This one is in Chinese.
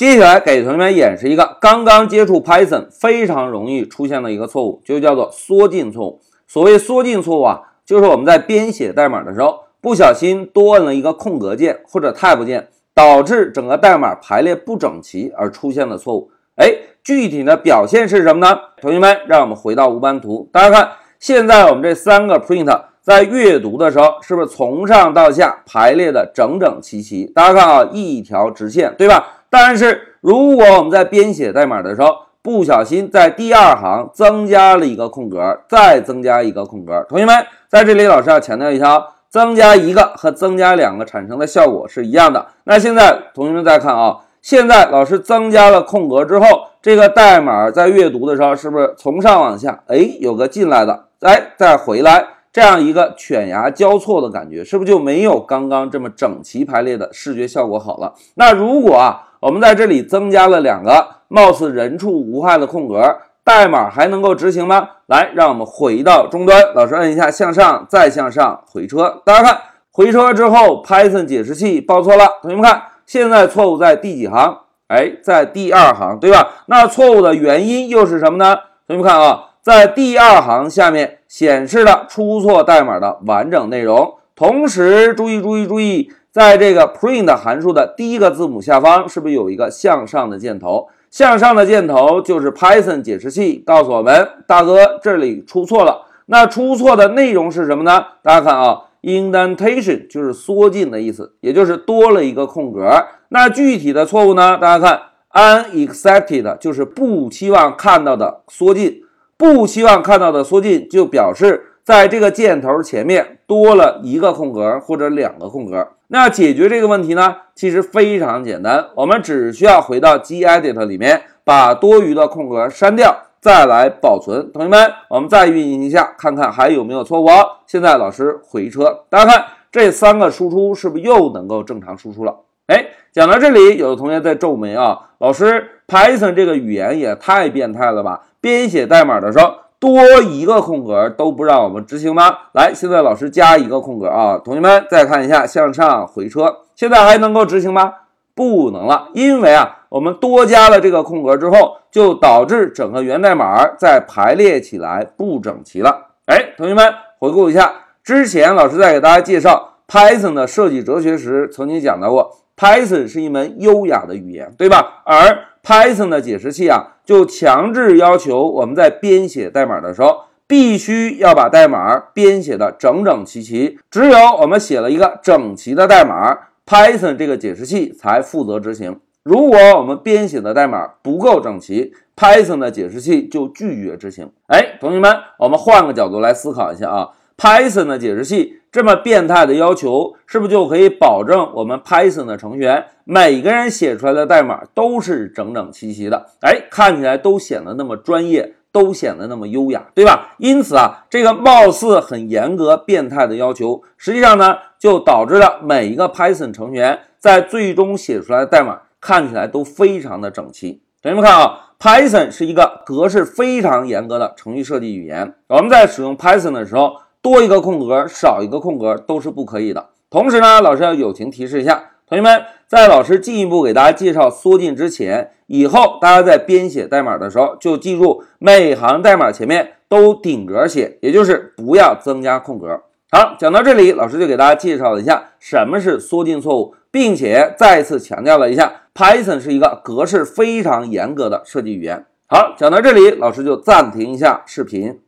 接下来给同学们演示一个刚刚接触 Python 非常容易出现的一个错误，就叫做缩进错误。所谓缩进错误啊，就是我们在编写代码的时候不小心多摁了一个空格键或者 Tab 键，导致整个代码排列不整齐而出现的错误。哎，具体的表现是什么呢？同学们，让我们回到无斑图，大家看，现在我们这三个 print 在阅读的时候，是不是从上到下排列的整整齐齐？大家看啊，一条直线，对吧？但是如果我们在编写代码的时候，不小心在第二行增加了一个空格，再增加一个空格，同学们在这里，老师要强调一下，增加一个和增加两个产生的效果是一样的。那现在同学们再看啊，现在老师增加了空格之后，这个代码在阅读的时候，是不是从上往下，哎，有个进来的，哎，再回来，这样一个犬牙交错的感觉，是不是就没有刚刚这么整齐排列的视觉效果好了？那如果啊。我们在这里增加了两个貌似人畜无害的空格，代码还能够执行吗？来，让我们回到终端，老师摁一下向上，再向上回车。大家看，回车之后，Python 解释器报错了。同学们看，现在错误在第几行？哎，在第二行，对吧？那错误的原因又是什么呢？同学们看啊，在第二行下面显示了出错代码的完整内容。同时，注意注意注意。在这个 print 函数的第一个字母下方，是不是有一个向上的箭头？向上的箭头就是 Python 解释器告诉我们，大哥这里出错了。那出错的内容是什么呢？大家看啊，indentation 就是缩进的意思，也就是多了一个空格。那具体的错误呢？大家看 unexpected 就是不期望看到的缩进，不期望看到的缩进就表示。在这个箭头前面多了一个空格或者两个空格，那解决这个问题呢？其实非常简单，我们只需要回到 gedit 里面，把多余的空格删掉，再来保存。同学们，我们再运行一下，看看还有没有错误。现在老师回车，大家看这三个输出是不是又能够正常输出了？哎，讲到这里，有的同学在皱眉啊，老师，Python 这个语言也太变态了吧？编写代码的时候。多一个空格都不让我们执行吗？来，现在老师加一个空格啊，同学们再看一下，向上回车，现在还能够执行吗？不能了，因为啊，我们多加了这个空格之后，就导致整个源代码在排列起来不整齐了。哎，同学们回顾一下，之前老师在给大家介绍 Python 的设计哲学时，曾经讲到过，Python 是一门优雅的语言，对吧？而 Python 的解释器啊，就强制要求我们在编写代码的时候，必须要把代码编写的整整齐齐。只有我们写了一个整齐的代码，Python 这个解释器才负责执行。如果我们编写的代码不够整齐，Python 的解释器就拒绝执行。哎，同学们，我们换个角度来思考一下啊。Python 的解释器这么变态的要求，是不是就可以保证我们 Python 的成员每个人写出来的代码都是整整齐齐的？哎，看起来都显得那么专业，都显得那么优雅，对吧？因此啊，这个貌似很严格、变态的要求，实际上呢，就导致了每一个 Python 成员在最终写出来的代码看起来都非常的整齐。同学们看啊，Python 是一个格式非常严格的程序设计语言，我们在使用 Python 的时候。多一个空格，少一个空格都是不可以的。同时呢，老师要友情提示一下同学们，在老师进一步给大家介绍缩进之前，以后大家在编写代码的时候，就记住每行代码前面都顶格写，也就是不要增加空格。好，讲到这里，老师就给大家介绍了一下什么是缩进错误，并且再次强调了一下 Python 是一个格式非常严格的设计语言。好，讲到这里，老师就暂停一下视频。